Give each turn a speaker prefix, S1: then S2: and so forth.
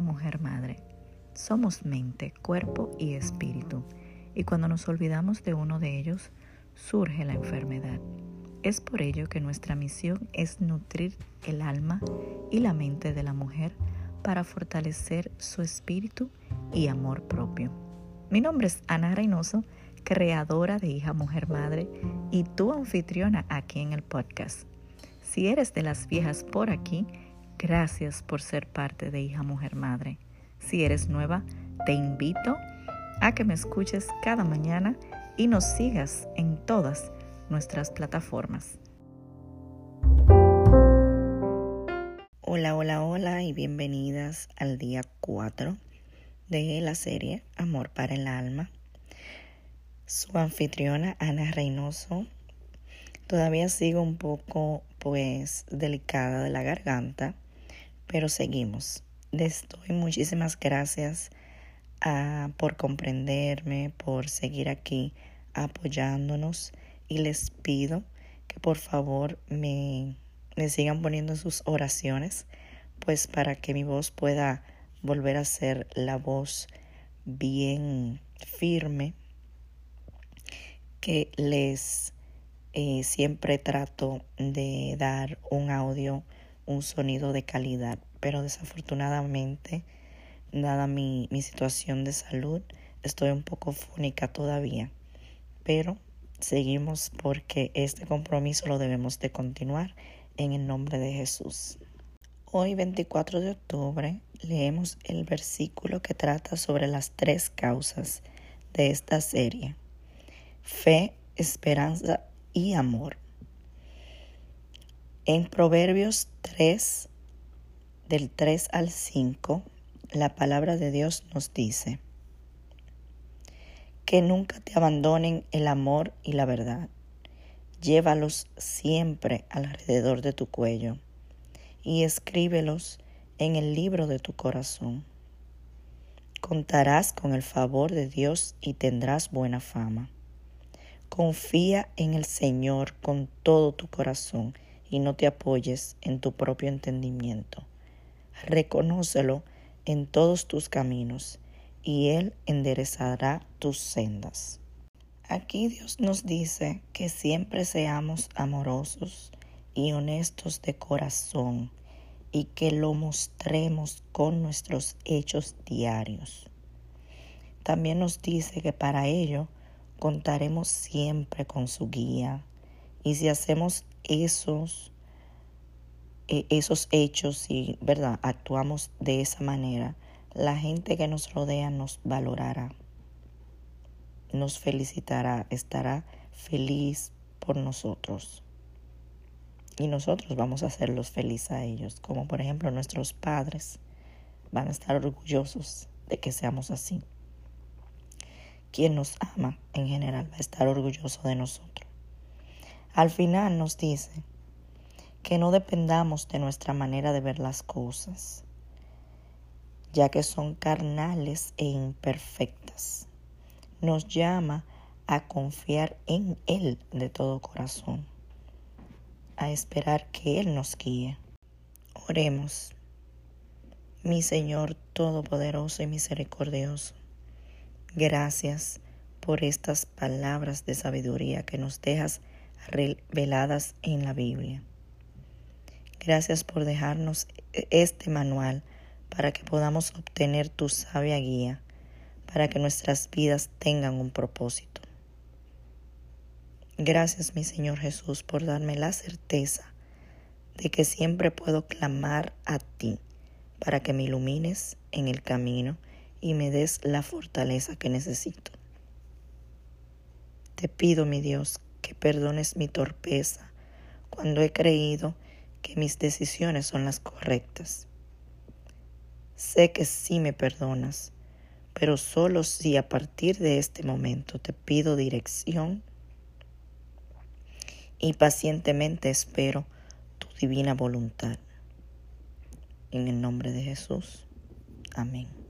S1: mujer, madre. Somos mente, cuerpo y espíritu, y cuando nos olvidamos de uno de ellos, surge la enfermedad. Es por ello que nuestra misión es nutrir el alma y la mente de la mujer para fortalecer su espíritu y amor propio. Mi nombre es Ana Reynoso, creadora de Hija Mujer Madre y tu anfitriona aquí en el podcast. Si eres de las viejas por aquí, gracias por ser parte de Hija Mujer Madre. Si eres nueva, te invito a que me escuches cada mañana y nos sigas en todas nuestras plataformas. Hola, hola, hola y bienvenidas al día 4 de la serie Amor para el Alma. Su anfitriona Ana Reynoso. Todavía sigo un poco pues delicada de la garganta, pero seguimos. Les doy muchísimas gracias ah, por comprenderme, por seguir aquí apoyándonos y les pido que por favor me, sigan poniendo sus oraciones, pues para que mi voz pueda volver a ser la voz bien firme que les eh, siempre trato de dar un audio, un sonido de calidad, pero desafortunadamente, dada mi, mi situación de salud, estoy un poco fónica todavía, pero seguimos porque este compromiso lo debemos de continuar en el nombre de Jesús. Hoy 24 de octubre leemos el versículo que trata sobre las tres causas de esta serie. Fe, esperanza y amor. En Proverbios 3, del 3 al 5, la palabra de Dios nos dice, que nunca te abandonen el amor y la verdad. Llévalos siempre alrededor de tu cuello y escríbelos en el libro de tu corazón. Contarás con el favor de Dios y tendrás buena fama. Confía en el Señor con todo tu corazón y no te apoyes en tu propio entendimiento. Reconócelo en todos tus caminos y Él enderezará tus sendas. Aquí Dios nos dice que siempre seamos amorosos y honestos de corazón y que lo mostremos con nuestros hechos diarios. También nos dice que para ello contaremos siempre con su guía y si hacemos esos eh, esos hechos y verdad actuamos de esa manera la gente que nos rodea nos valorará, nos felicitará, estará feliz por nosotros. Y nosotros vamos a hacerlos felices a ellos, como por ejemplo nuestros padres van a estar orgullosos de que seamos así. Quien nos ama en general va a estar orgulloso de nosotros. Al final nos dice que no dependamos de nuestra manera de ver las cosas, ya que son carnales e imperfectas. Nos llama a confiar en Él de todo corazón, a esperar que Él nos guíe. Oremos, mi Señor Todopoderoso y Misericordioso, gracias por estas palabras de sabiduría que nos dejas reveladas en la Biblia. Gracias por dejarnos este manual para que podamos obtener tu sabia guía, para que nuestras vidas tengan un propósito. Gracias, mi Señor Jesús, por darme la certeza de que siempre puedo clamar a ti para que me ilumines en el camino y me des la fortaleza que necesito. Te pido, mi Dios, que perdones mi torpeza cuando he creído que mis decisiones son las correctas Sé que sí me perdonas, pero solo si a partir de este momento te pido dirección y pacientemente espero tu divina voluntad. En el nombre de Jesús. Amén.